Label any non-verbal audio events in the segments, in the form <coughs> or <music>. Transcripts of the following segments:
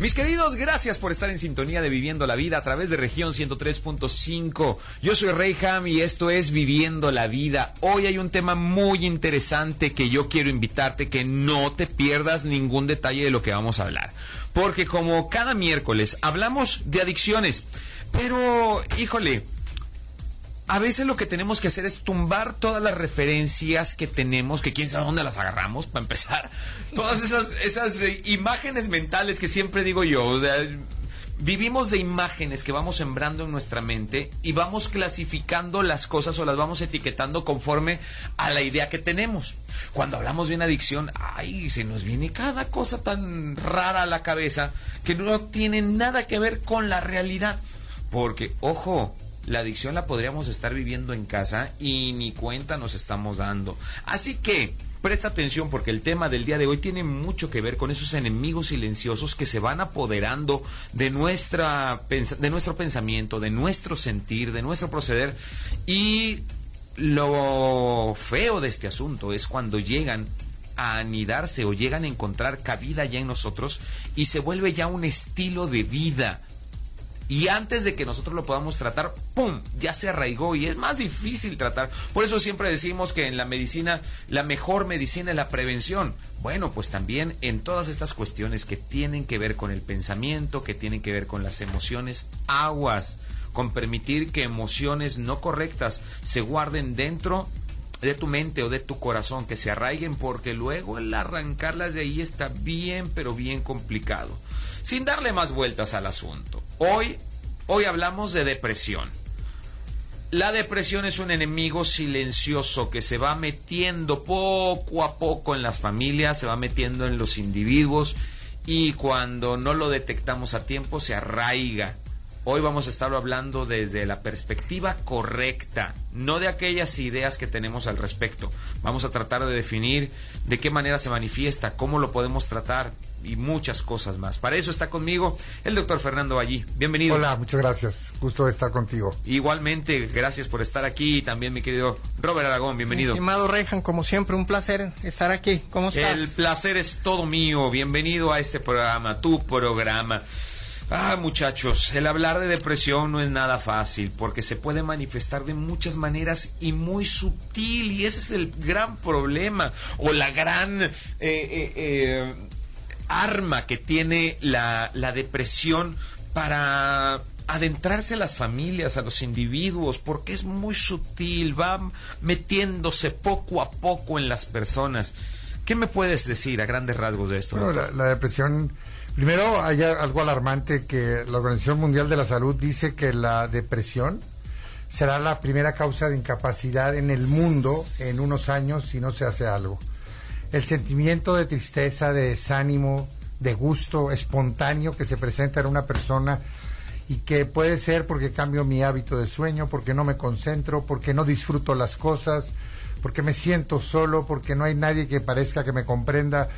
Mis queridos, gracias por estar en sintonía de Viviendo la Vida a través de región 103.5. Yo soy Reyham y esto es Viviendo la Vida. Hoy hay un tema muy interesante que yo quiero invitarte que no te pierdas ningún detalle de lo que vamos a hablar. Porque como cada miércoles hablamos de adicciones, pero híjole, a veces lo que tenemos que hacer es tumbar todas las referencias que tenemos, que quién sabe dónde las agarramos para empezar. <laughs> Todas esas, eh, imágenes mentales que siempre digo yo. vivimos de imágenes que vamos sembrando en nuestra mente y vamos clasificando las cosas o las vamos etiquetando conforme a la idea que tenemos. Cuando hablamos de una adicción, ay, se nos viene cada cosa tan rara a la cabeza que no tiene nada que ver con la realidad. Porque, ojo, la adicción la podríamos estar viviendo en casa y ni cuenta nos estamos dando. Así que presta atención porque el tema del día de hoy tiene mucho que ver con esos enemigos silenciosos que se van apoderando de nuestra de nuestro pensamiento, de nuestro sentir, de nuestro proceder y lo feo de este asunto es cuando llegan a anidarse o llegan a encontrar cabida ya en nosotros y se vuelve ya un estilo de vida y antes de que nosotros lo podamos tratar, ¡pum! ya se arraigó y es más difícil tratar. Por eso siempre decimos que en la medicina la mejor medicina es la prevención. Bueno, pues también en todas estas cuestiones que tienen que ver con el pensamiento, que tienen que ver con las emociones, aguas, con permitir que emociones no correctas se guarden dentro de tu mente o de tu corazón, que se arraiguen, porque luego el arrancarlas de ahí está bien, pero bien complicado. Sin darle más vueltas al asunto. Hoy, hoy hablamos de depresión. La depresión es un enemigo silencioso que se va metiendo poco a poco en las familias, se va metiendo en los individuos y cuando no lo detectamos a tiempo se arraiga. Hoy vamos a estar hablando desde la perspectiva correcta, no de aquellas ideas que tenemos al respecto. Vamos a tratar de definir de qué manera se manifiesta, cómo lo podemos tratar, y muchas cosas más. Para eso está conmigo el doctor Fernando Allí. Bienvenido. Hola, muchas gracias. Gusto de estar contigo. Igualmente, gracias por estar aquí. Y también mi querido Robert Aragón, bienvenido. estimado Rejan, como siempre, un placer estar aquí. ¿Cómo estás? El placer es todo mío. Bienvenido a este programa, tu programa. Ah, muchachos, el hablar de depresión no es nada fácil porque se puede manifestar de muchas maneras y muy sutil y ese es el gran problema o la gran eh, eh, eh arma que tiene la, depresión para adentrarse a las familias, a los individuos, porque es muy sutil, va metiéndose poco a poco en las personas. ¿Qué me puedes decir a grandes rasgos de esto? la, depresión, primero hay algo alarmante que la Organización Mundial de la Salud dice que la depresión será la primera causa de incapacidad en el mundo en unos años si no se hace algo el sentimiento de tristeza, de desánimo, de gusto espontáneo que se presenta en una persona y que puede ser porque cambio mi hábito de sueño, porque no me concentro, porque no disfruto las cosas, porque me siento solo, porque no hay nadie que parezca que me comprenda.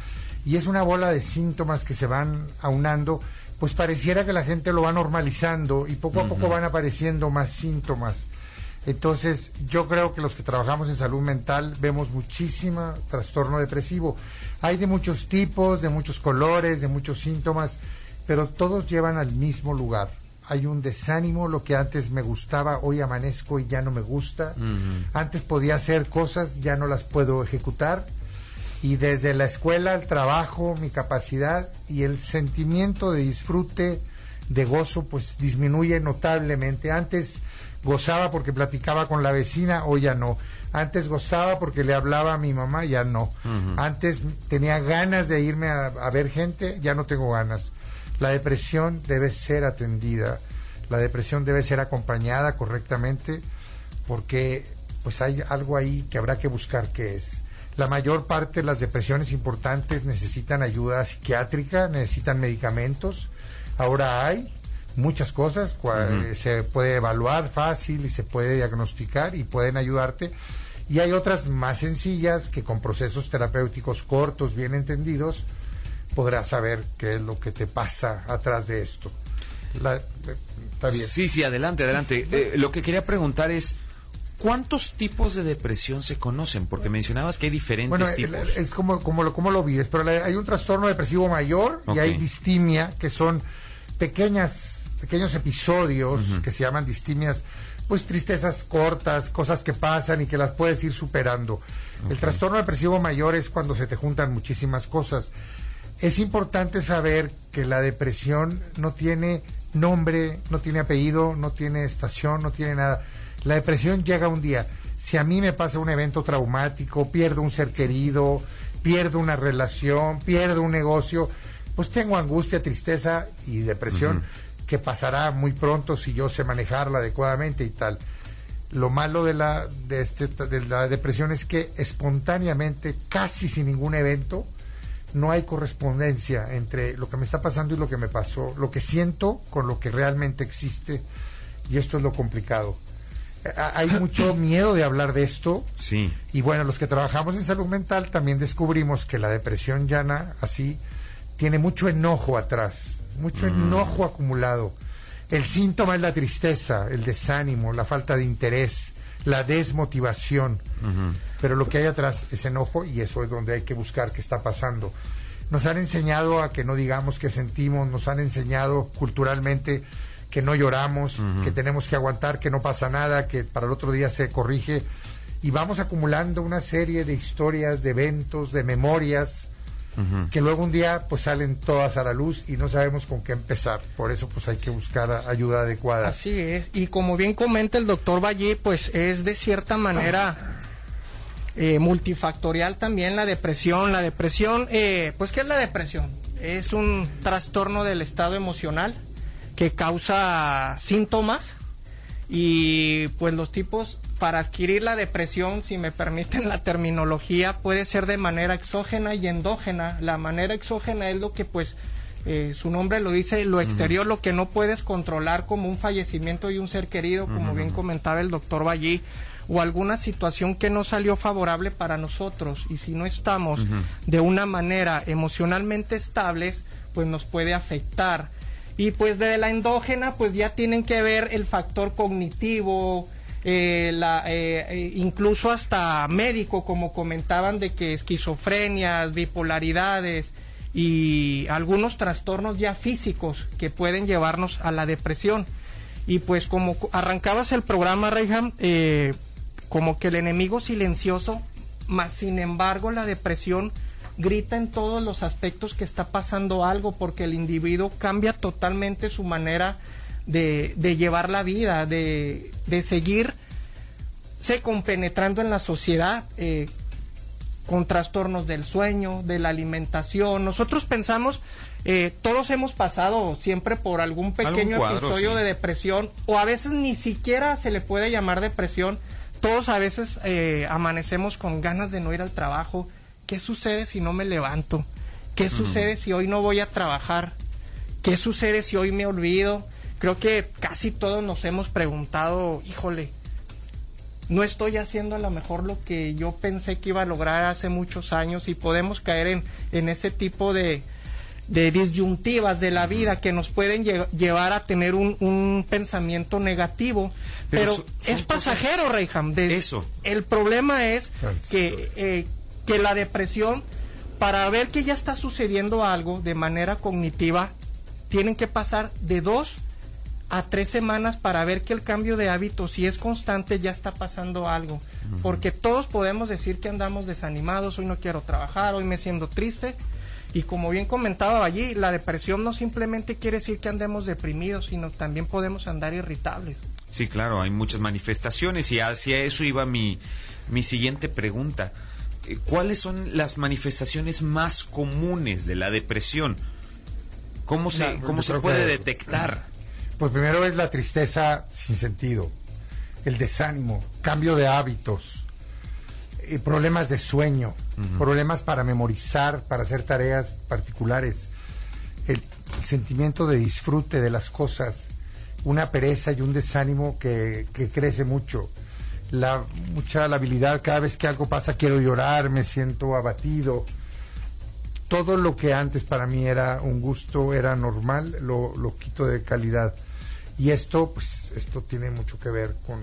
Y es una bola de síntomas que se van aunando, pues pareciera que la gente lo va normalizando y poco a poco van apareciendo más síntomas. Entonces, yo creo que los que trabajamos en salud mental vemos muchísimo trastorno depresivo. Hay de muchos tipos, de muchos colores, de muchos síntomas, pero todos llevan al mismo lugar. Hay un desánimo, lo que antes me gustaba, hoy amanezco y ya no me gusta. Antes podía hacer cosas, ya no las puedo ejecutar. Y desde la escuela, el trabajo, mi capacidad y el sentimiento de disfrute, de gozo, pues disminuye notablemente. Antes gozaba porque platicaba con la vecina, hoy ya no. Antes gozaba porque le hablaba a mi mamá, ya no. Antes tenía ganas de irme a, ver gente, ya no tengo ganas. La depresión debe ser atendida, la depresión debe ser acompañada correctamente porque pues hay algo ahí que habrá que buscar qué es. La mayor parte de las depresiones importantes necesitan ayuda psiquiátrica, necesitan medicamentos. Ahora hay, muchas cosas, se puede evaluar fácil y se puede diagnosticar y pueden ayudarte. Y hay otras más sencillas que con procesos terapéuticos cortos, bien entendidos, podrás saber qué es lo que te pasa atrás de esto. La- eh, está bien. Sí, sí, adelante, adelante. Eh, lo que quería preguntar es, ¿cuántos tipos de depresión se conocen? Porque mencionabas que hay diferentes Bueno, tipos. es como, como, lo, como lo vives, pero hay un trastorno depresivo mayor y hay distimia, que son pequeñas, pequeños episodios que se llaman distimias, pues tristezas cortas, cosas que pasan y que las puedes ir superando. El trastorno depresivo mayor es cuando se te juntan muchísimas cosas. Es importante saber que la depresión no tiene nombre, no tiene apellido, no tiene estación, no tiene nada. La depresión llega un día. Si a mí me pasa un evento traumático, pierdo un ser querido, pierdo una relación, pierdo un negocio, pues tengo angustia, tristeza y depresión que pasará muy pronto si yo sé manejarla adecuadamente y tal. Lo malo de la, de, este, de la depresión es que espontáneamente, casi sin ningún evento, no hay correspondencia entre lo que me está pasando y lo que me pasó, lo que siento con lo que realmente existe, y esto es lo complicado. Hay <coughs> mucho miedo de hablar de esto, Sí. y bueno, los que trabajamos en salud mental también descubrimos que la depresión llana, así, tiene mucho enojo atrás, mucho enojo acumulado. El síntoma es la tristeza, el desánimo, la falta de interés, la desmotivación. Pero lo que hay atrás es enojo y eso es donde hay que buscar qué está pasando. Nos han enseñado a que no digamos qué sentimos, nos han enseñado culturalmente que no lloramos, que tenemos que aguantar, que no pasa nada, que para el otro día se corrige. Y vamos acumulando una serie de historias, de eventos, de memorias, que luego un día pues salen todas a la luz y no sabemos con qué empezar. Por eso pues hay que buscar ayuda adecuada. Así es, y como bien comenta el doctor Valle, pues es de cierta manera eh, multifactorial también la depresión. La depresión, eh, pues ¿qué es la depresión? Es un trastorno del estado emocional que causa síntomas y pues los tipos para adquirir la depresión, si me permiten la terminología, puede ser de manera exógena y endógena. La manera exógena es lo que pues eh, su nombre lo dice, lo exterior, lo que no puedes controlar como un fallecimiento de un ser querido, como bien comentaba el doctor Ballí, o alguna situación que no salió favorable para nosotros. Y si no estamos de una manera emocionalmente estables, pues nos puede afectar. Y pues de la endógena, pues ya tienen que ver el factor cognitivo, eh, la, eh, eh, incluso hasta médico, como comentaban, de que esquizofrenias, bipolaridades y algunos trastornos ya físicos que pueden llevarnos a la depresión. Y pues como co- arrancabas el programa, Reyham, eh, como que el enemigo silencioso, más sin embargo la depresión grita en todos los aspectos que está pasando algo porque el individuo cambia totalmente su manera de llevar la vida, de, de seguir se compenetrando en la sociedad eh, con trastornos del sueño, de la alimentación. Nosotros pensamos, eh, todos hemos pasado siempre por algún pequeño cuadro, episodio sí. de depresión o a veces ni siquiera se le puede llamar depresión. Todos a veces eh, amanecemos con ganas de no ir al trabajo. ¿Qué sucede si no me levanto? ¿Qué sucede si hoy no voy a trabajar? ¿Qué sucede si hoy me olvido? Creo que casi todos nos hemos preguntado, híjole, no estoy haciendo a lo mejor lo que yo pensé que iba a lograr hace muchos años y podemos caer en, en ese tipo de, de disyuntivas de la vida que nos pueden lle- llevar a tener un, un pensamiento negativo. Pero Pero, son- son es pasajero, Reyham. de- Eso. El problema es Claro, que, eh, que la depresión, para ver que ya está sucediendo algo de manera cognitiva, tienen que pasar de dos a tres semanas para ver que el cambio de hábito, si es constante, ya está pasando algo. Porque todos podemos decir que andamos desanimados, hoy no quiero trabajar, hoy me siento triste. Y como bien comentaba allí, la depresión no simplemente quiere decir que andemos deprimidos, sino también podemos andar irritables. Sí, claro, hay muchas manifestaciones y hacia eso iba mi, mi siguiente pregunta. Eh, ¿Cuáles son las manifestaciones más comunes de la depresión? ¿Cómo se, No, cómo yo se puede que- detectar? Pues primero es la tristeza sin sentido, el desánimo, cambio de hábitos, eh, problemas de sueño, problemas para memorizar, para hacer tareas particulares, el, el sentimiento de disfrute de las cosas, una pereza y un desánimo que, que crece mucho, la mucha la habilidad cada vez que algo pasa quiero llorar, me siento abatido. todo lo que antes para mí era un gusto, era normal, lo, lo quito de calidad. Y esto, pues, esto tiene mucho que ver con,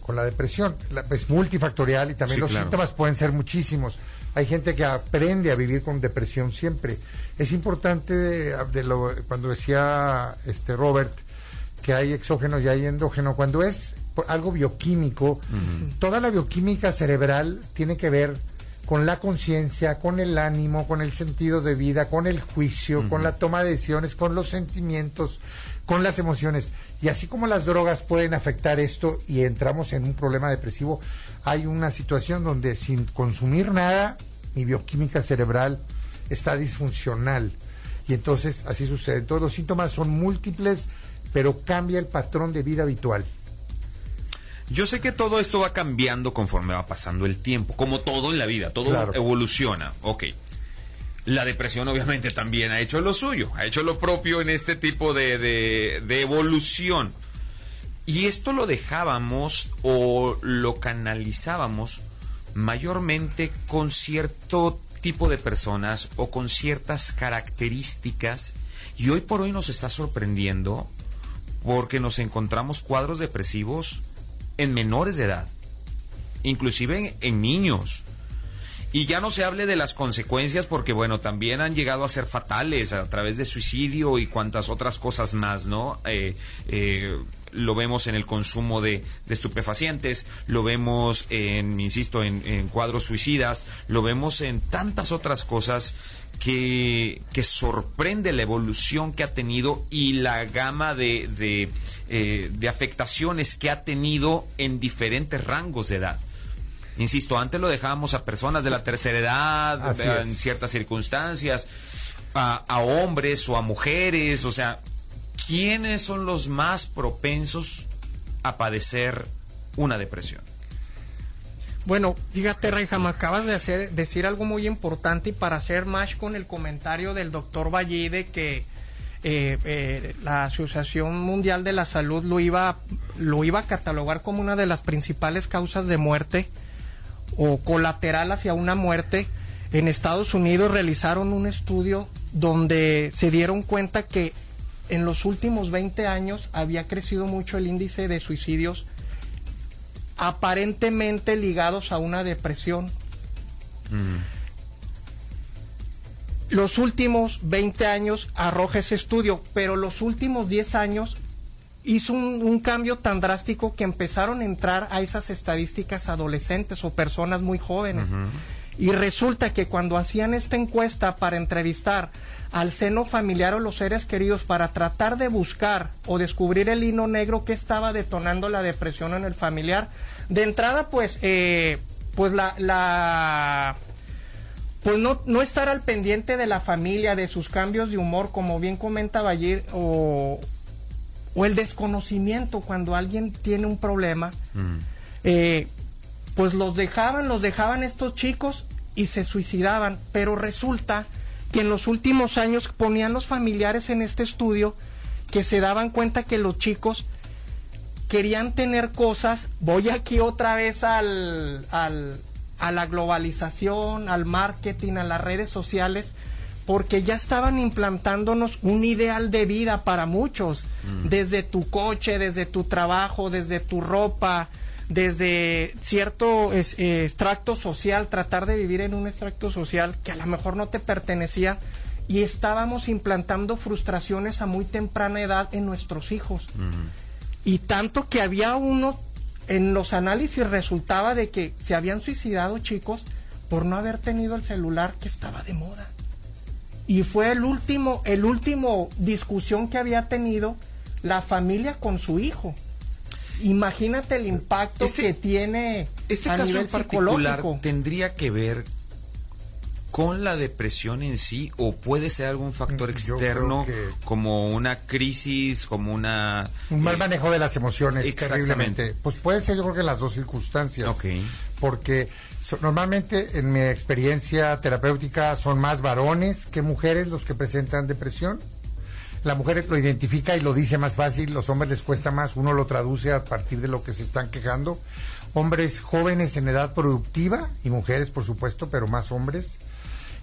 con, la depresión. es multifactorial y también los síntomas pueden ser muchísimos. Hay gente que aprende a vivir con depresión siempre. Es importante de, lo, cuando decía este Robert que hay exógeno y hay endógeno, cuando es algo bioquímico, toda la bioquímica cerebral tiene que ver con la conciencia, con el ánimo, con el sentido de vida, con el juicio, con la toma de decisiones, con los sentimientos, con las emociones. Y así como las drogas pueden afectar esto y entramos en un problema depresivo, hay una situación donde sin consumir nada, mi bioquímica cerebral está disfuncional. Y entonces así sucede. Todos los síntomas son múltiples, pero cambia el patrón de vida habitual. Yo sé que todo esto va cambiando conforme va pasando el tiempo, como todo en la vida, todo evoluciona. Ok. La depresión obviamente también ha hecho lo suyo, ha hecho lo propio en este tipo de, de, evolución. Y esto lo dejábamos o lo canalizábamos mayormente con cierto tipo de personas o con ciertas características. Y hoy por hoy nos está sorprendiendo porque nos encontramos cuadros depresivos en menores de edad, inclusive en niños. Y ya no se hable de las consecuencias porque, bueno, también han llegado a ser fatales a través de suicidio y cuantas otras cosas más, ¿no? Eh, eh, lo vemos en el consumo de, estupefacientes, lo vemos en, insisto, en, cuadros suicidas, lo vemos en tantas otras cosas que, que, sorprende la evolución que ha tenido y la gama de, de, eh, de afectaciones que ha tenido en diferentes rangos de edad. Insisto, antes lo dejábamos a personas de la tercera edad, en ciertas circunstancias, a, hombres o a mujeres, o sea, ¿quiénes son los más propensos a padecer una depresión? Bueno, fíjate, Reija, me acabas de hacer, decir algo muy importante y para hacer más con el comentario del doctor Vallide que eh, eh, la Asociación Mundial de la Salud lo iba, lo iba a catalogar como una de las principales causas de muerte o colateral hacia una muerte, en Estados Unidos realizaron un estudio donde se dieron cuenta que en los últimos 20 años había crecido mucho el índice de suicidios aparentemente ligados a una depresión. Mm. Los últimos 20 años arroja ese estudio, pero los últimos 10 años hizo un, cambio tan drástico que empezaron a entrar a esas estadísticas adolescentes o personas muy jóvenes. Y resulta que cuando hacían esta encuesta para entrevistar al seno familiar o los seres queridos para tratar de buscar o descubrir el hino negro que estaba detonando la depresión en el familiar, de entrada pues, eh, pues la, la pues no, no estar al pendiente de la familia, de sus cambios de humor, como bien comentaba ayer, o, o el desconocimiento cuando alguien tiene un problema, mm. eh, pues los dejaban, los dejaban estos chicos y se suicidaban, pero resulta que en los últimos años ponían los familiares en este estudio que se daban cuenta que los chicos querían tener cosas, voy aquí otra vez al, al, a la globalización, al marketing, a las redes sociales, porque ya estaban implantándonos un ideal de vida para muchos, mm. desde tu coche, desde tu trabajo, desde tu ropa, desde cierto eh, extracto social, tratar de vivir en un extracto social que a lo mejor no te pertenecía y estábamos implantando frustraciones a muy temprana edad en nuestros hijos. Mm. Y tanto que había uno, en los análisis resultaba de que se habían suicidado chicos por no haber tenido el celular que estaba de moda y fue el último, el último discusión que había tenido la familia con su hijo. Imagínate el impacto este que tiene este caso en particular tendría que ver con la depresión en sí o puede ser algún factor externo como una crisis, como una un mal eh, manejo de las emociones terriblemente. Pues puede ser yo creo que las dos circunstancias. Porque normalmente en mi experiencia terapéutica son más varones que mujeres los que presentan depresión. La mujer lo identifica y lo dice más fácil, los hombres les cuesta más, uno lo traduce a partir de lo que se están quejando. Hombres jóvenes en edad productiva y mujeres, por supuesto, pero más hombres.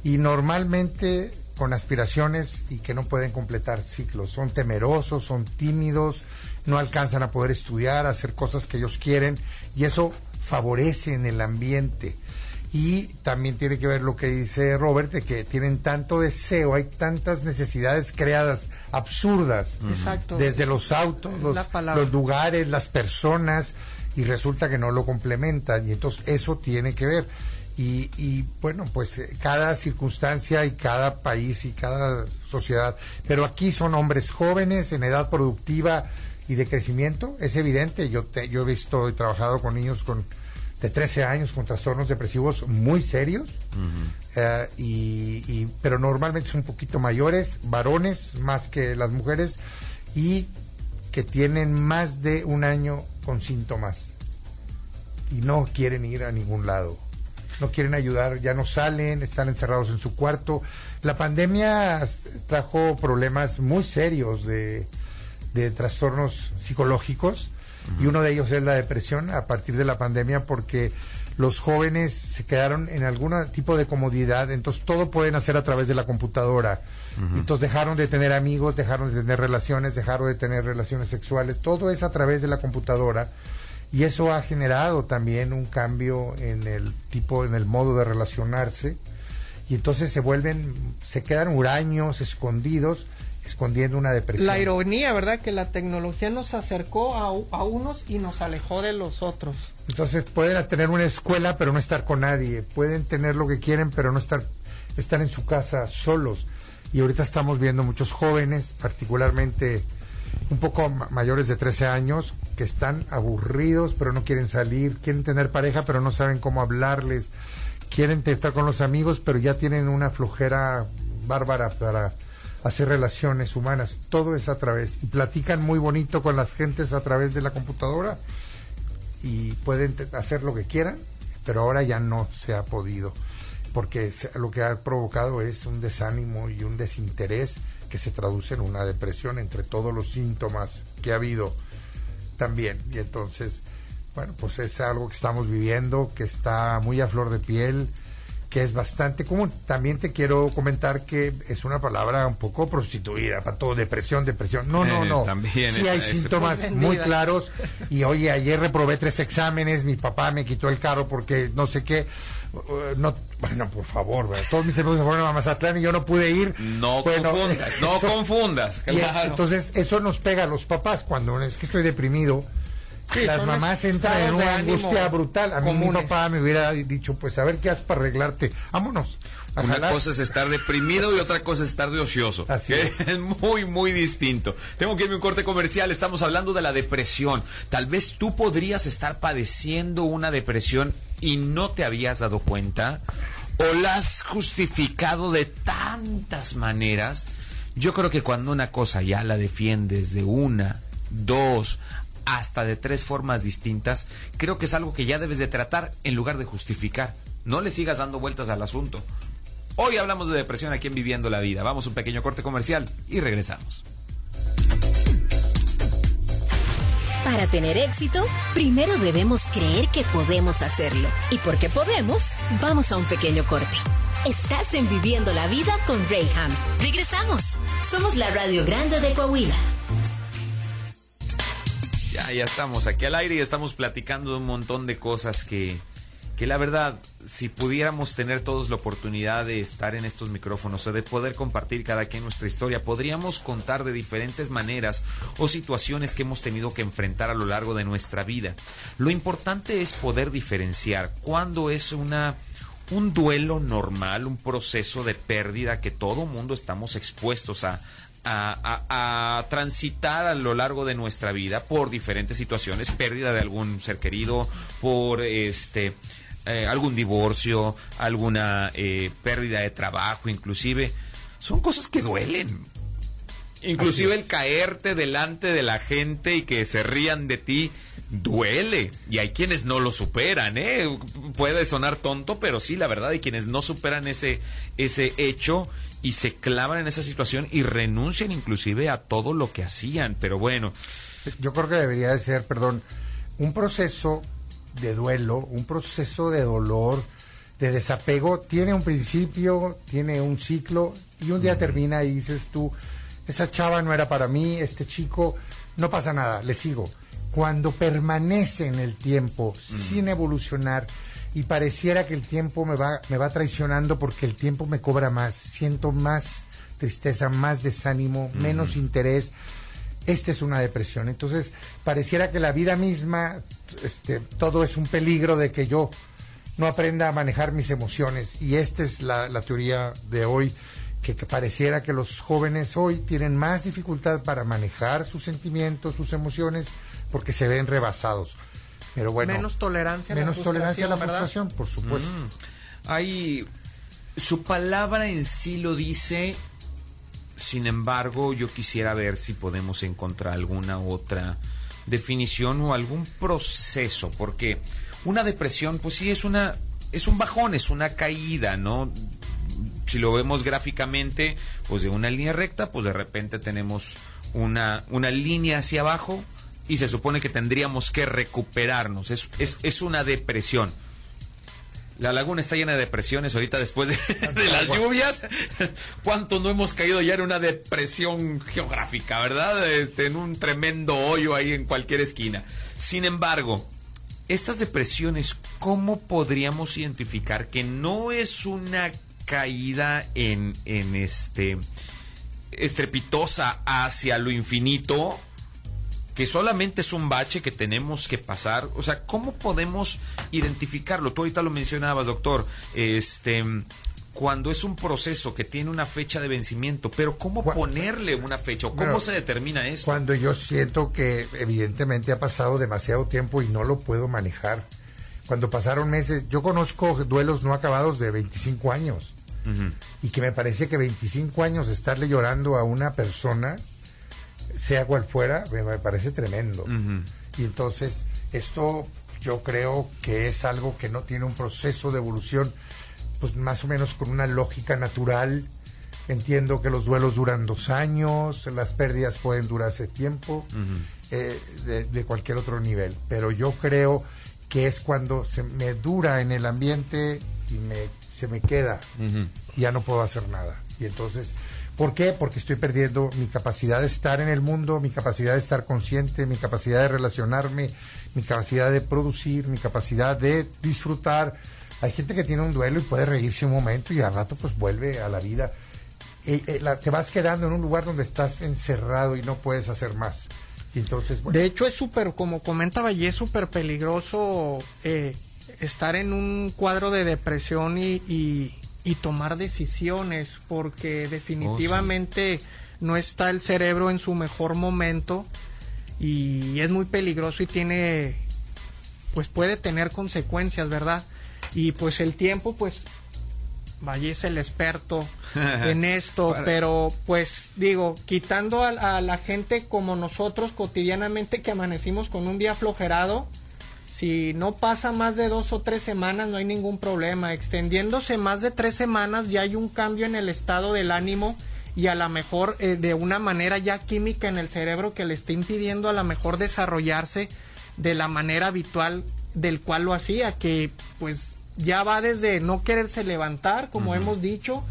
y normalmente con aspiraciones y que no pueden completar ciclos. Son temerosos, son tímidos, no alcanzan a poder estudiar, hacer cosas que ellos quieren y eso favorece en el ambiente. Y también tiene que ver lo que dice Robert, de que tienen tanto deseo, hay tantas necesidades creadas absurdas, Exacto. desde los autos, los, los lugares, las personas, y resulta que no lo complementan, y entonces eso tiene que ver. Y, y bueno, pues eh, cada circunstancia y cada país y cada sociedad, pero aquí son hombres jóvenes en edad productiva y de crecimiento, es evidente, yo, te- yo he visto y trabajado con niños con de 13 años con trastornos depresivos muy serios, eh, y, y- pero normalmente son un poquito mayores, varones más que las mujeres, y que tienen más de un año con síntomas y no quieren ir a ningún lado. No quieren ayudar, ya no salen, están encerrados en su cuarto. La pandemia trajo problemas muy serios de, de trastornos psicológicos y uno de ellos es la depresión a partir de la pandemia porque los jóvenes se quedaron en algún tipo de comodidad, entonces todo pueden hacer a través de la computadora. Entonces dejaron de tener amigos, dejaron de tener relaciones, dejaron de tener relaciones sexuales, todo es a través de la computadora y eso ha generado también un cambio en el tipo, en el modo de relacionarse y entonces se vuelven, se quedan huraños, escondidos, escondiendo una depresión. La ironía, ¿verdad? Que la tecnología nos acercó a, a unos y nos alejó de los otros. Entonces pueden tener una escuela pero no estar con nadie, pueden tener lo que quieren pero no estar, estar en su casa solos. Y ahorita estamos viendo muchos jóvenes, particularmente un poco ma- mayores de 13 años, que están aburridos pero no quieren salir, quieren tener pareja pero no saben cómo hablarles, quieren estar con los amigos pero ya tienen una flojera bárbara para hacer relaciones humanas. Todo es a través. Y platican muy bonito con las gentes a través de la computadora y pueden hacer lo que quieran, pero ahora ya no se ha podido, porque lo que ha provocado es un desánimo y un desinterés que se traduce en una depresión entre todos los síntomas que ha habido también. Y entonces, bueno, pues es algo que estamos viviendo, que está muy a flor de piel, que es bastante común. También te quiero comentar que es una palabra un poco prostituida para todo, depresión, depresión. No, no, Eh, no. también sí hay síntomas muy vendida. claros y oye, ayer reprobé tres exámenes, mi papá me quitó el carro porque no sé qué. Uh, no, bueno, por favor, ¿verdad? todos mis amigos se fueron a Mazatlán y yo no pude ir. No Bueno, confundas, no eso- confundas. claro. entonces eso nos pega a los papás cuando es que estoy deprimido. Sí, las mamás entran en una ánimo angustia brutal. A mí mi comunes. papá me hubiera dicho, pues a ver qué haces para arreglarte. Vámonos. Una jalar. cosa es estar deprimido y otra cosa es estar de ocioso. Así que es. es muy, muy distinto. Tengo que irme a un corte comercial. Estamos hablando de la depresión. Tal vez tú podrías estar padeciendo una depresión y no te habías dado cuenta. O la has justificado de tantas maneras. Yo creo que cuando una cosa ya la defiendes de una, dos, hasta de tres formas distintas, creo que es algo que ya debes de tratar en lugar de justificar. No le sigas dando vueltas al asunto. Hoy hablamos de depresión aquí en Viviendo la Vida. Vamos a un pequeño corte comercial y regresamos. Para tener éxito, primero debemos creer que podemos hacerlo. Y porque podemos, vamos a un pequeño corte. Estás en Viviendo la Vida con Rayham. Regresamos. Somos la Radio Grande de Coahuila. Ya, ya estamos aquí al aire y estamos platicando de un montón de cosas que, que la verdad, si pudiéramos tener todos la oportunidad de estar en estos micrófonos o de poder compartir cada quien nuestra historia, podríamos contar de diferentes maneras o situaciones que hemos tenido que enfrentar a lo largo de nuestra vida. Lo importante es poder diferenciar cuándo es una un duelo normal, un proceso de pérdida que todo mundo estamos expuestos a, a, a- a transitar a lo largo de nuestra vida por diferentes situaciones, pérdida de algún ser querido, por este eh, algún divorcio, alguna eh, pérdida de trabajo, inclusive. Son cosas que duelen. Inclusive el caerte delante de la gente y que se rían de ti duele. Y hay quienes no lo superan, ¿eh? Puede sonar tonto, pero sí, la verdad, hay quienes no superan ese, ese hecho y se clavan en esa situación y renuncian inclusive a todo lo que hacían. Pero bueno, Yo creo que debería de ser, perdón, un proceso de duelo, un proceso de dolor de desapego tiene un principio, tiene un ciclo y un día termina y dices tú, esa chava no era para mí, este chico, no pasa nada, le sigo. Cuando permanece en el tiempo sin evolucionar y pareciera que el tiempo me va, me va traicionando porque el tiempo me cobra más, siento más tristeza, más desánimo, menos interés. Esta es una depresión. Entonces, pareciera que la vida misma, este, todo es un peligro de que yo no aprenda a manejar mis emociones. Y esta es la, la teoría de hoy, que, que pareciera que los jóvenes hoy tienen más dificultad para manejar sus sentimientos, sus emociones, porque se ven rebasados. Pero bueno, menos tolerancia a la menos tolerancia a la frustración, frustración, ¿verdad? por supuesto. Mm. Hay. Su palabra en sí lo dice. Sin embargo, yo quisiera ver si podemos encontrar alguna otra definición o algún proceso, porque una depresión, pues sí es una es un bajón, es una caída, ¿no? Si lo vemos gráficamente, pues de una línea recta, pues de repente tenemos una, una línea hacia abajo y se supone que tendríamos que recuperarnos. Es, es, es una depresión. La laguna está llena de depresiones ahorita después de, <laughs> de las lluvias. ¿Cuánto no hemos caído ya en una depresión geográfica, verdad? Este, en un tremendo hoyo ahí en cualquier esquina. Sin embargo, estas depresiones, ¿cómo podríamos identificar que no es una caída en, en este estrepitosa hacia lo infinito? que solamente es un bache que tenemos que pasar, o sea, ¿cómo podemos identificarlo? Tú ahorita lo mencionabas, doctor, este cuando es un proceso que tiene una fecha de vencimiento, pero ¿cómo ponerle una fecha o cómo Bueno, se determina eso? Cuando yo siento que evidentemente ha pasado demasiado tiempo y no lo puedo manejar. Cuando pasaron meses, yo conozco duelos no acabados de 25 años Y que me parece que 25 años estarle llorando a una persona, sea cual fuera, me, me parece tremendo. Y entonces esto yo creo que es algo que no tiene un proceso de evolución, pues más o menos con una lógica natural. Entiendo que los duelos duran dos años, las pérdidas pueden durarse tiempo, eh, de, de cualquier otro nivel. Pero yo creo que es cuando se me dura en el ambiente y me, se me queda y ya no puedo hacer nada. Y entonces, ¿por qué? Porque estoy perdiendo mi capacidad de estar en el mundo, mi capacidad de estar consciente, mi capacidad de relacionarme, mi capacidad de producir, mi capacidad de disfrutar. Hay gente que tiene un duelo y puede reírse un momento y al rato pues vuelve a la vida. Eh, eh, la- te vas quedando en un lugar donde estás encerrado y no puedes hacer más. Y entonces, bueno, De hecho, es súper, como comentaba, y es súper peligroso eh, estar en un cuadro de depresión y, y- y tomar decisiones, porque definitivamente no está el cerebro en su mejor momento y es muy peligroso y tiene, pues puede tener consecuencias, ¿verdad? Y pues el tiempo, pues, vaya es el experto <laughs> en esto, Para- pero pues digo, quitando a, a la gente como nosotros cotidianamente que amanecimos con un día flojerado, si no pasa más de dos o tres semanas no hay ningún problema. Extendiéndose más de tres semanas ya hay un cambio en el estado del ánimo y a lo mejor eh, de una manera ya química en el cerebro que le está impidiendo a lo mejor desarrollarse de la manera habitual del cual lo hacía, que pues ya va desde no quererse levantar, como hemos dicho,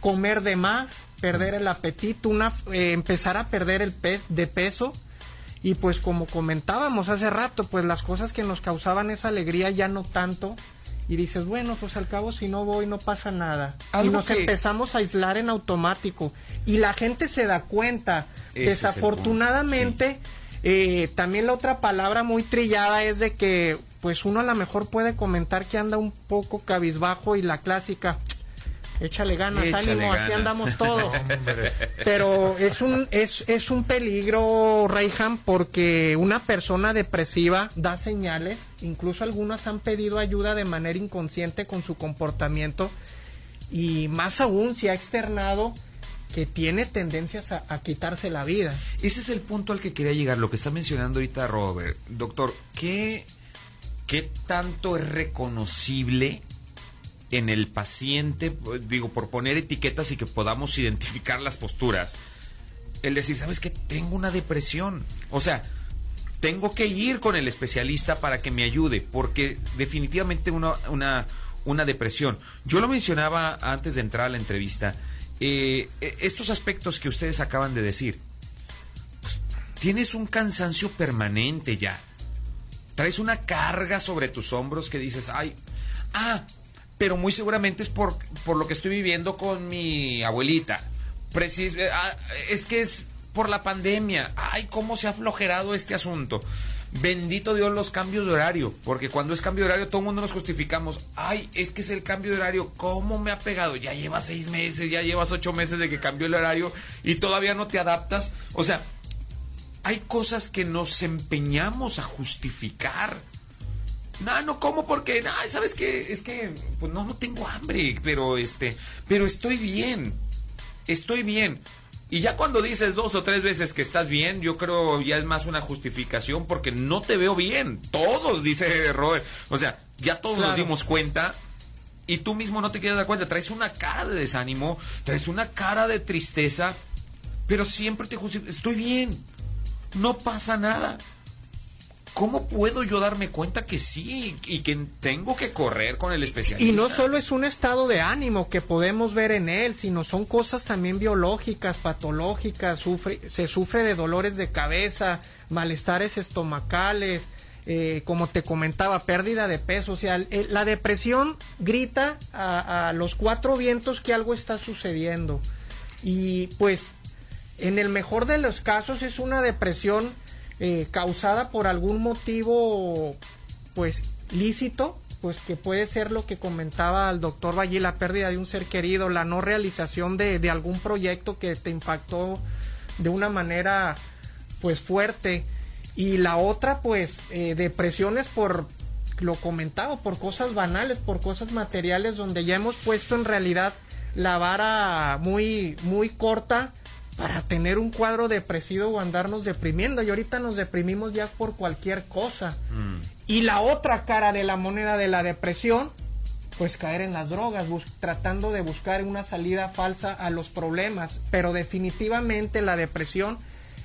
comer de más, perder el apetito, una, eh, empezar a perder el pe de peso y pues como comentábamos hace rato, pues las cosas que nos causaban esa alegría ya no tanto y dices, bueno, pues al cabo si no voy no pasa nada. Y nos que- empezamos a aislar en automático y la gente se da cuenta. Ese Desafortunadamente, eh, también la otra palabra muy trillada es de que pues uno a lo mejor puede comentar que anda un poco cabizbajo y la clásica, échale ganas, Échale ánimo, así andamos todos. <laughs> Pero es un, es, es un peligro, Reyham, porque una persona depresiva da señales, incluso algunas han pedido ayuda de manera inconsciente con su comportamiento, y más aún se ha externado que tiene tendencias a, a quitarse la vida. Ese es el punto al que quería llegar, lo que está mencionando ahorita Robert. Doctor, ¿qué, qué tanto es reconocible en el paciente, pues, digo, por poner etiquetas y que podamos identificar las posturas? El decir, ¿sabes qué? Tengo una depresión. O sea, tengo que ir con el especialista para que me ayude, porque definitivamente una, una, una depresión. Yo lo mencionaba antes de entrar a la entrevista. Eh, eh, estos aspectos que ustedes acaban de decir, pues, tienes un cansancio permanente ya. Traes una carga sobre tus hombros que dices, ay, ah, pero muy seguramente es por, por lo que estoy viviendo con mi abuelita. Eh, ah, es que es por la pandemia. Ay, cómo se ha aflojerado este asunto. Bendito Dios los cambios de horario, porque cuando es cambio de horario todo el mundo nos justificamos. Ay, es que es el cambio de horario. ¿Cómo me ha pegado? Ya llevas seis meses, ya llevas ocho meses de que cambió el horario y todavía no te adaptas. O sea, hay cosas que nos empeñamos a justificar. No, no como porque, no, ¿sabes qué? Es que, pues no, no tengo hambre, pero este, pero estoy bien. Estoy bien. Y ya cuando dices dos o tres veces que estás bien, yo creo ya es más una justificación porque no te veo bien. Todos, dice Robert. O sea, ya todos nos dimos cuenta y tú mismo no te quieres dar cuenta. Traes una cara de desánimo, traes una cara de tristeza, pero siempre te justificas. Estoy bien, no pasa nada. ¿Cómo puedo yo darme cuenta que sí y que tengo que correr con el especialista? Y no solo es un estado de ánimo que podemos ver en él, sino son cosas también biológicas, patológicas, sufre, se sufre de dolores de cabeza, malestares estomacales, eh, como te comentaba, pérdida de peso. O sea, la depresión grita a, a los cuatro vientos que algo está sucediendo. Y pues, en el mejor de los casos es una depresión eh, causada por algún motivo pues lícito, pues que puede ser lo que comentaba el doctor Valle, la pérdida de un ser querido, la no realización de, de algún proyecto que te impactó de una manera pues fuerte. Y la otra pues eh, depresiones por lo comentado por cosas banales por cosas materiales donde ya hemos puesto en realidad la vara muy muy corta para tener un cuadro depresivo o andarnos deprimiendo. Y ahorita nos deprimimos ya por cualquier cosa. Mm. Y la otra cara de la moneda de la depresión, pues caer en las drogas, tratando de buscar una salida falsa a los problemas. Pero definitivamente la depresión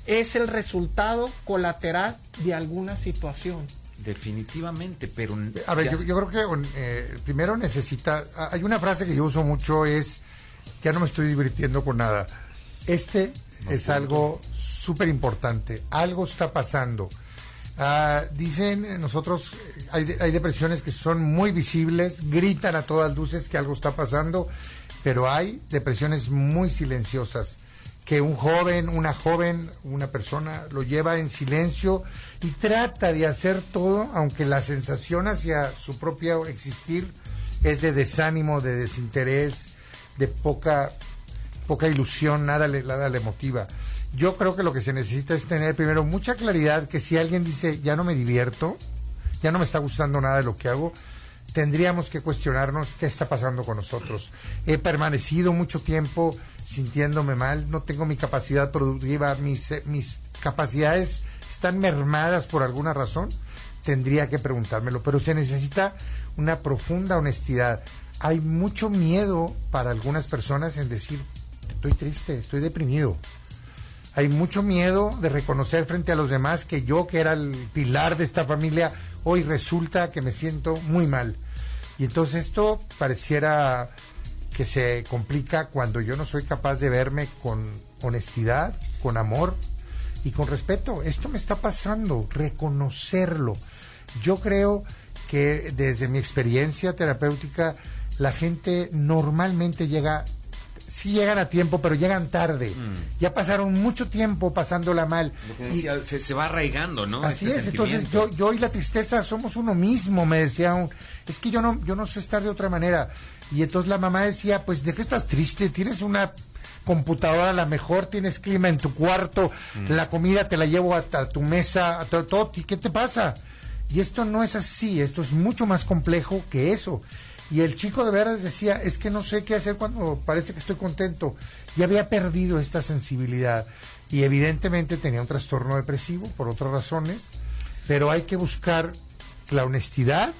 es el resultado colateral de alguna situación. Definitivamente, pero... A ver, yo, creo que eh, primero necesita... Hay una frase que yo uso mucho es, ya no me estoy divirtiendo con nada este es algo súper importante. Algo está pasando. Ah, dicen nosotros, hay, hay, depresiones que son muy visibles, gritan a todas luces que algo está pasando, pero hay depresiones muy silenciosas, que un joven, una joven, una persona lo lleva en silencio y trata de hacer todo, aunque la sensación hacia su propio existir es de desánimo, de desinterés, de poca poca ilusión, nada le, nada le motiva. Yo creo que lo que se necesita es tener primero mucha claridad que si alguien dice ya no me divierto, ya no me está gustando nada de lo que hago, tendríamos que cuestionarnos qué está pasando con nosotros. He permanecido mucho tiempo sintiéndome mal, no tengo mi capacidad productiva, mis, eh, mis capacidades están mermadas por alguna razón, tendría que preguntármelo, pero se necesita una profunda honestidad. Hay mucho miedo para algunas personas en decir estoy triste, estoy deprimido. Hay mucho miedo de reconocer frente a los demás que yo, que era el pilar de esta familia, hoy resulta que me siento muy mal. Y entonces esto pareciera que se complica cuando yo no soy capaz de verme con honestidad, con amor y con respeto. Esto me está pasando, reconocerlo. Yo creo que desde mi experiencia terapéutica, la gente normalmente llega sí llegan a tiempo, pero llegan tarde. Mm. Ya pasaron mucho tiempo pasándola mal. y, se, va arraigando, ¿no? Así este es, entonces yo, yo y la tristeza somos uno mismo, me decía es que yo no, yo no sé estar de otra manera. Y entonces la mamá decía, pues, ¿de qué estás triste? Tienes una computadora a la mejor, tienes clima en tu cuarto, mm. la comida te la llevo a, tu mesa, a todo, ¿qué te pasa? Y esto no es así, esto es mucho más complejo que eso. Y el chico de veras decía, es que no sé qué hacer cuando parece que estoy contento. Y había perdido esta sensibilidad. Y evidentemente tenía un trastorno depresivo por otras razones, pero hay que buscar la honestidad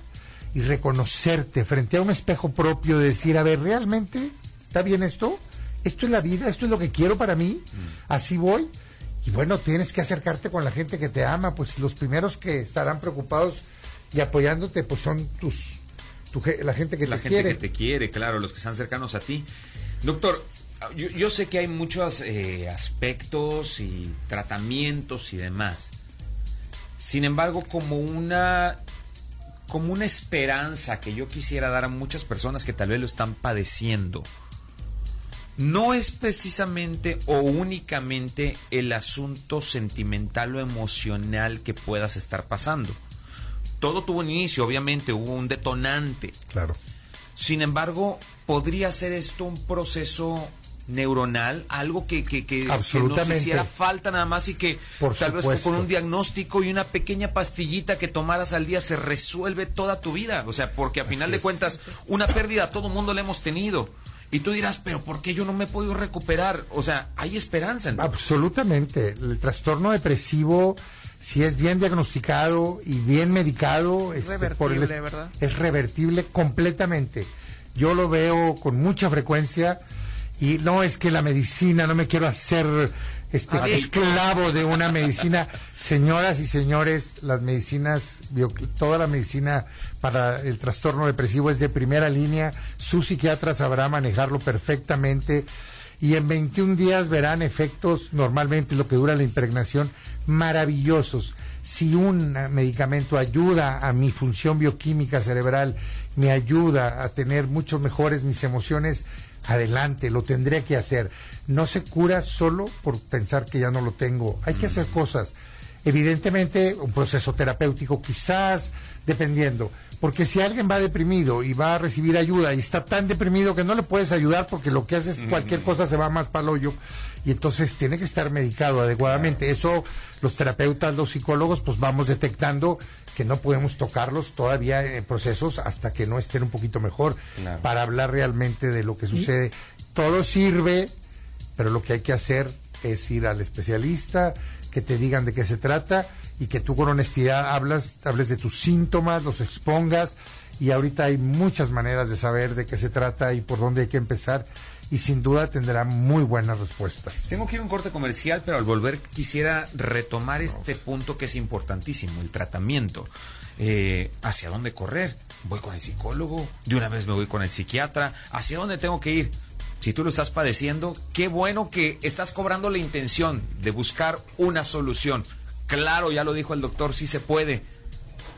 y reconocerte frente a un espejo propio, de decir, a ver, ¿realmente está bien esto? ¿Esto es la vida? ¿Esto es lo que quiero para mí? Mm. ¿Así voy? Y bueno, tienes que acercarte con la gente que te ama, pues los primeros que estarán preocupados y apoyándote, pues son tus la gente que la te gente quiere. que te quiere, claro, los que están cercanos a ti. Doctor, yo, yo sé que hay muchos eh, aspectos y tratamientos y demás. Sin embargo, como una como una esperanza que yo quisiera dar a muchas personas que tal vez lo están padeciendo. No es precisamente o únicamente el asunto sentimental o emocional que puedas estar pasando. Todo tuvo un inicio, obviamente, hubo un detonante. Claro. Sin embargo, podría ser esto un proceso neuronal, algo que, que, que, que nos hiciera falta nada más y que Por tal vez con un diagnóstico y una pequeña pastillita que tomaras al día se resuelve toda tu vida. O sea, porque a final de cuentas, una pérdida todo mundo la hemos tenido. Y tú dirás, pero ¿por qué yo no me he podido recuperar? O sea, hay esperanza. ¿no? Absolutamente. El trastorno depresivo, si es bien diagnosticado y bien medicado, este, revertible, ¿verdad? es revertible completamente. Yo lo veo con mucha frecuencia y no es que la medicina, no me quiero hacer este Adicto. esclavo de una medicina. <laughs> Señoras y señores, las medicinas, toda la medicina para el trastorno depresivo es de primera línea. Su psiquiatra sabrá manejarlo perfectamente y en 21 días verán efectos normalmente lo que dura la impregnación maravillosos. Si un medicamento ayuda a mi función bioquímica cerebral, me ayuda a tener mucho mejores mis emociones, adelante, lo tendré que hacer. No se cura solo por pensar que ya no lo tengo. Hay que hacer cosas. Evidentemente, un proceso terapéutico, quizás, dependiendo. Porque si alguien va deprimido y va a recibir ayuda y está tan deprimido que no le puedes ayudar porque lo que haces cualquier cosa se va más para hoyo y entonces tiene que estar medicado adecuadamente. Eso los terapeutas, los psicólogos, pues vamos detectando que no podemos tocarlos todavía en procesos hasta que no estén un poquito mejor Claro. para hablar realmente de lo que sucede. Todo sirve, pero lo que hay que hacer es ir al especialista, que te digan de qué se trata y que tú con honestidad hablas, hables de tus síntomas, los expongas y ahorita hay muchas maneras de saber de qué se trata y por dónde hay que empezar y sin duda tendrá muy buenas respuestas. Tengo que ir a un corte comercial, pero al volver quisiera retomar este punto que es importantísimo, el tratamiento. Eh, ¿Hacia dónde correr? ¿Voy con el psicólogo? ¿De una vez me voy con el psiquiatra? ¿Hacia dónde tengo que ir? Si tú lo estás padeciendo, qué bueno que estás cobrando la intención de buscar una solución. Claro, ya lo dijo el doctor, sí se puede.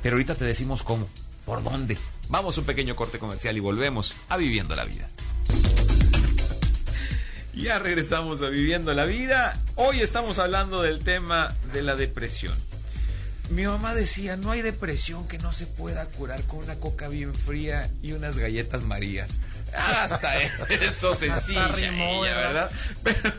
Pero ahorita te decimos cómo, por dónde. Vamos a un pequeño corte comercial y volvemos a Viviendo la Vida. Ya regresamos a Viviendo la Vida. Hoy estamos hablando del tema de la depresión. Mi mamá decía, no hay depresión que no se pueda curar con una coca bien fría y unas galletas marías. Hasta <laughs> eso sencilla, ella. ¿verdad? <laughs> Pero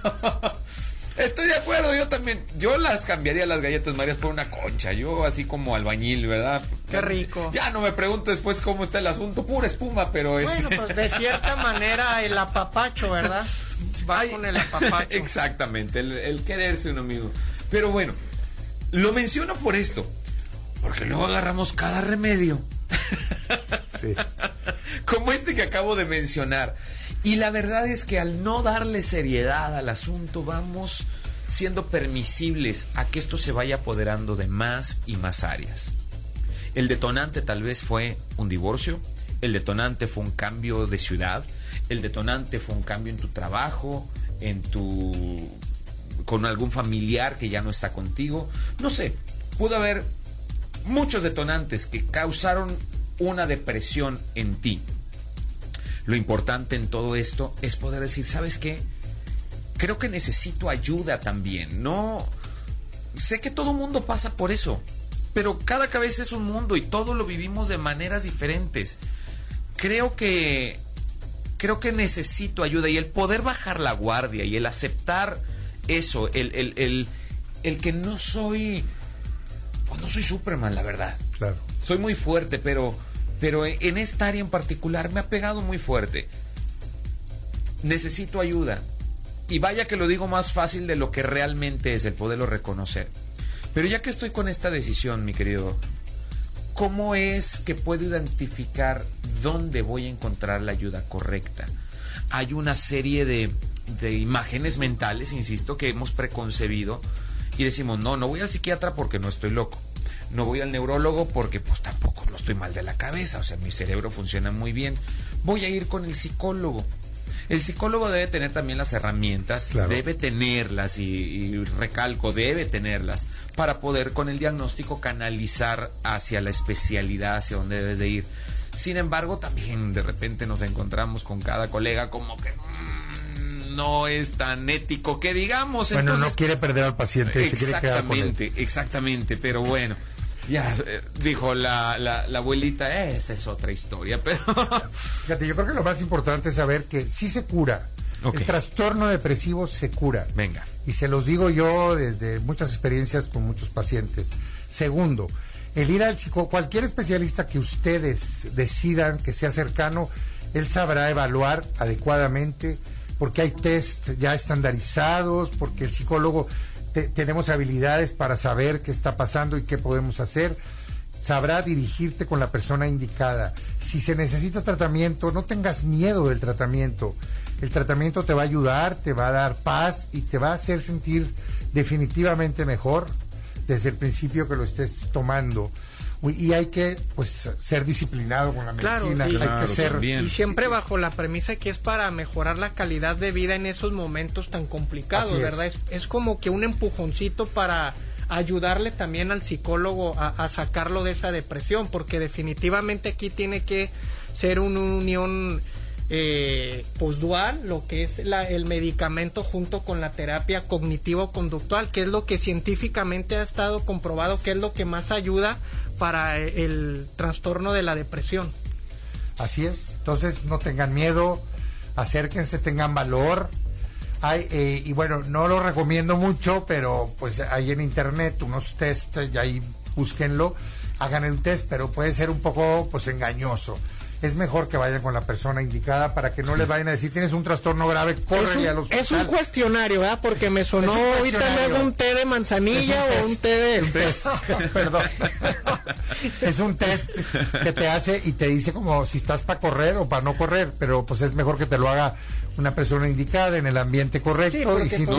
estoy de acuerdo, yo también. Yo las cambiaría las galletas marías por una concha. Yo así como albañil, ¿verdad? Qué rico. Ya no me pregunto después cómo está el asunto. Pura espuma, pero este... Bueno, pues de cierta <laughs> manera el apapacho, ¿verdad? Va Ay, con el apapacho. Exactamente, el, el quererse uno mismo. Pero bueno, lo menciono por esto, porque luego agarramos cada remedio. Sí. <laughs> Como este que acabo de mencionar. Y la verdad es que al no darle seriedad al asunto, vamos siendo permisibles a que esto se vaya apoderando de más y más áreas. El detonante tal vez fue un divorcio, el detonante fue un cambio de ciudad, el detonante fue un cambio en tu trabajo, en tu con algún familiar que ya no está contigo, no sé, pudo haber muchos detonantes que causaron una depresión en ti. Lo importante en todo esto es poder decir, ¿sabes qué? Creo que necesito ayuda también. No sé que todo mundo pasa por eso, pero cada cabeza es un mundo y todo lo vivimos de maneras diferentes. Creo que creo que necesito ayuda y el poder bajar la guardia y el aceptar eso, el, el, el, el que no soy pues no soy Superman, la verdad. Claro. Soy muy fuerte, pero pero en esta área en particular me ha pegado muy fuerte. Necesito ayuda. Y vaya que lo digo más fácil de lo que realmente es el poderlo reconocer. Pero ya que estoy con esta decisión, mi querido, ¿cómo es que puedo identificar dónde voy a encontrar la ayuda correcta? Hay una serie de, de imágenes mentales, insisto, que hemos preconcebido y decimos, no, no voy al psiquiatra porque no estoy loco. No voy al neurólogo porque pues tampoco no estoy mal de la cabeza, o sea, mi cerebro funciona muy bien. Voy a ir con el psicólogo. El psicólogo debe tener también las herramientas, debe tenerlas y, y, recalco, debe tenerlas para poder con el diagnóstico canalizar hacia la especialidad, hacia donde debes de ir. Sin embargo, también de repente nos encontramos con cada colega como que mm, no es tan ético que digamos. Bueno, no quiere perder al paciente, se quiere quedar con él. Exactamente, pero bueno. Ya, eh, dijo la, la, la, abuelita, esa es otra historia, <laughs> pero... Fíjate, yo creo que lo más importante es saber que sí se cura. El trastorno depresivo se cura. Venga. Y se los digo yo desde muchas experiencias con muchos pacientes. Segundo, el ir al psico, cualquier especialista que ustedes decidan que sea cercano, él sabrá evaluar adecuadamente, porque hay test ya estandarizados, porque el psicólogo tenemos habilidades para saber qué está pasando y qué podemos hacer. Sabrá dirigirte con la persona indicada. Si se necesita tratamiento, no tengas miedo del tratamiento. El tratamiento te va a ayudar, te va a dar paz y te va a hacer sentir definitivamente mejor desde el principio que lo estés tomando y hay que pues ser disciplinado con la medicina, y, hay que ser y siempre bajo la premisa que es para mejorar la calidad de vida en esos momentos tan complicados, ¿verdad? Es. es. como que un empujoncito para ayudarle también al psicólogo a, sacarlo de esa depresión, porque definitivamente aquí tiene que ser una unión eh, postdual, lo que es la, el medicamento junto con la terapia cognitivo-conductual, que es lo que científicamente ha estado comprobado que es lo que más ayuda para el trastorno de la depresión. Así es, entonces no tengan miedo, acérquense, tengan valor. Hay, eh, y bueno, no lo recomiendo mucho, pero pues hay en internet unos test, y ahí búsquenlo, hagan el test, pero puede ser un poco pues engañoso es mejor que vayan con la persona indicada para que no les vayan a decir tienes un trastorno grave, córrele al hospital. Es un cuestionario, ¿verdad? Porque me sonó ahorita luego un té de manzanilla o un té de... <laughs> <laughs> Perdón. es un test que te hace y te dice como si estás para correr o para no correr, pero pues es mejor que te lo haga una persona indicada en el ambiente correcto y sin no,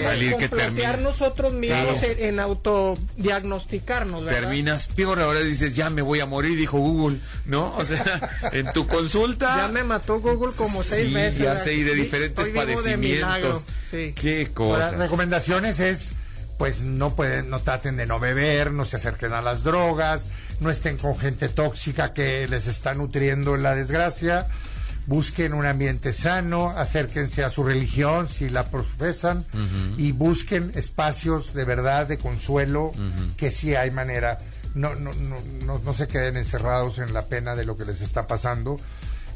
salir que termine. nosotros mismos en, autodiagnosticarnos, ¿verdad? Terminas peor, ahora dices, ya me voy a morir, dijo Google, ¿no? O sea, <laughs> en tu consulta... Ya me mató Google como seis meses. Ya sé, y de diferentes padecimientos. Qué cosa. Las recomendaciones es, pues no pueden, no traten de no beber, no se acerquen a las drogas, no estén con gente tóxica que les está nutriendo la desgracia busquen un ambiente sano, acérquense a su religión si la profesan y busquen espacios de verdad de consuelo que sí hay manera. No, no, no, no, se queden encerrados en la pena de lo que les está pasando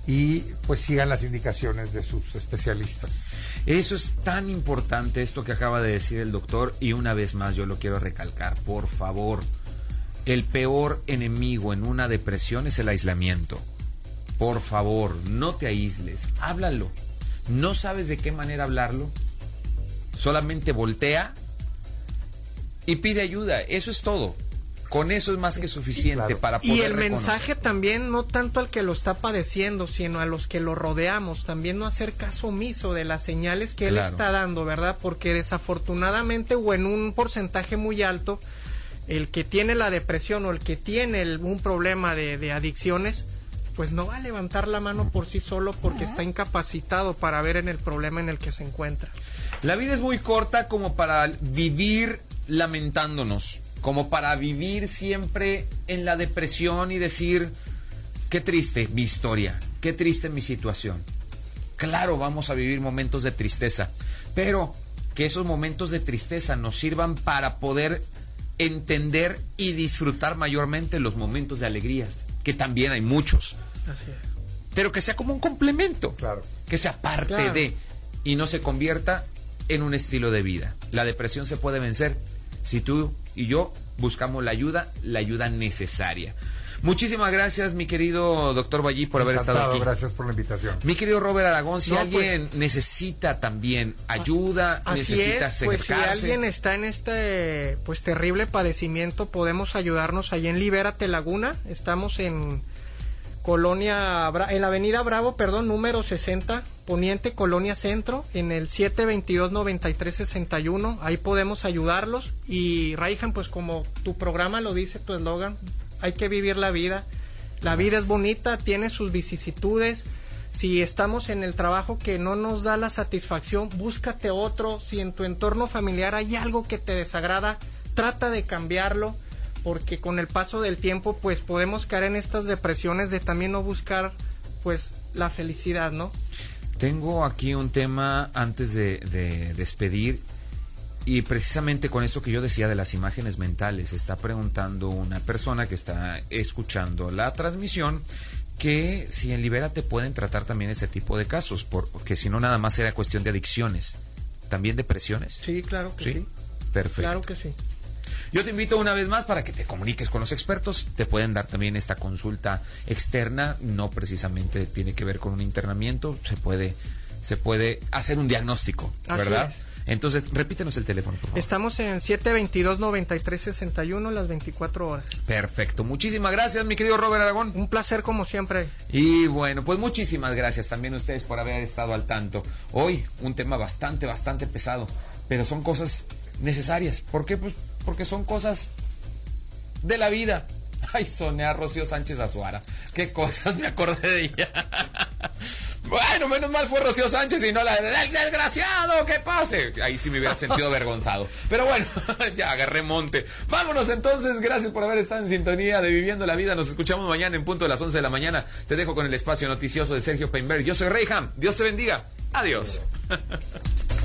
y pues sigan las indicaciones de sus especialistas. Eso es tan importante esto que acaba de decir el doctor y una vez más yo lo quiero recalcar, por favor. El peor enemigo en una depresión es el aislamiento. Por favor, no te aísles, háblalo. ¿No sabes de qué manera hablarlo? Solamente voltea y pide ayuda. Eso es todo. Con eso es más que suficiente para poder. Y el mensaje también, no tanto al que lo está padeciendo, sino a los que lo rodeamos, también no hacer caso omiso de las señales que él está dando, ¿verdad? Porque desafortunadamente o en un porcentaje muy alto, el que tiene la depresión o el que tiene un problema de, de adicciones, pues no va a levantar la mano por sí solo porque está incapacitado para ver en el problema en el que se encuentra. La vida es muy corta como para vivir lamentándonos, como para vivir siempre en la depresión y decir, qué triste mi historia, qué triste mi situación. Claro, vamos a vivir momentos de tristeza, pero que esos momentos de tristeza nos sirvan para poder entender y disfrutar mayormente los momentos de alegrías, que también hay muchos. Pero que sea como un complemento. Claro. Que sea parte de. Y no se convierta en un estilo de vida. La depresión se puede vencer si tú y yo buscamos la ayuda, la ayuda necesaria. Muchísimas gracias, mi querido doctor Vallí, por haber estado aquí. Gracias por la invitación. Mi querido Robert Aragón, si alguien pues, necesita también ayuda, necesita es, pues si alguien está en este pues terrible padecimiento, podemos ayudarnos ahí en Libérate Laguna. Estamos en Colonia, en la Avenida Bravo, perdón, número 60, Poniente, Colonia Centro, en el 722-9361. Ahí podemos ayudarlos. Y Raihan, pues como tu programa lo dice, tu eslogan, hay que vivir la vida. La vida es bonita, tiene sus vicisitudes. Si estamos en el trabajo que no nos da la satisfacción, búscate otro. Si en tu entorno familiar hay algo que te desagrada, trata de cambiarlo, porque con el paso del tiempo, pues podemos caer en estas depresiones de también no buscar, pues, la felicidad, ¿no? Tengo aquí un tema antes de, de despedir y precisamente con esto que yo decía de las imágenes mentales, está preguntando una persona que está escuchando la transmisión que si en Libérate pueden tratar también este tipo de casos, porque si no nada más era cuestión de adicciones, también depresiones. Sí, claro que sí. Perfecto. Claro que sí. Yo te invito una vez más para que te comuniques con los expertos. Te pueden dar también esta consulta externa. No precisamente tiene que ver con un internamiento. Se puede, se puede hacer un diagnóstico, ¿verdad? Entonces, repítenos el teléfono, por favor. Estamos en 722-9361 las 24 horas. Perfecto. Muchísimas gracias, mi querido Robert Aragón. Un placer como siempre. Y bueno, pues muchísimas gracias también a ustedes por haber estado al tanto. Hoy un tema bastante, bastante pesado, pero son cosas necesarias. ¿Por qué? Pues porque son cosas de la vida. <laughs> Ay, soné a Rocío Sánchez Azuara. Qué cosas <laughs> me acordé de ella. Bueno, menos mal fue Rocío Sánchez y no la del desgraciado, que pase. Ahí sí me hubiera <laughs> sentido avergonzado. Pero bueno, <laughs> ya agarré monte. Vámonos entonces, gracias por haber estado en sintonía de Viviendo la Vida. Nos escuchamos mañana en punto de las 11 de la mañana. Te dejo con el espacio noticioso de Sergio Peinberg. Yo soy Reyham. Dios se bendiga. Adiós. <laughs>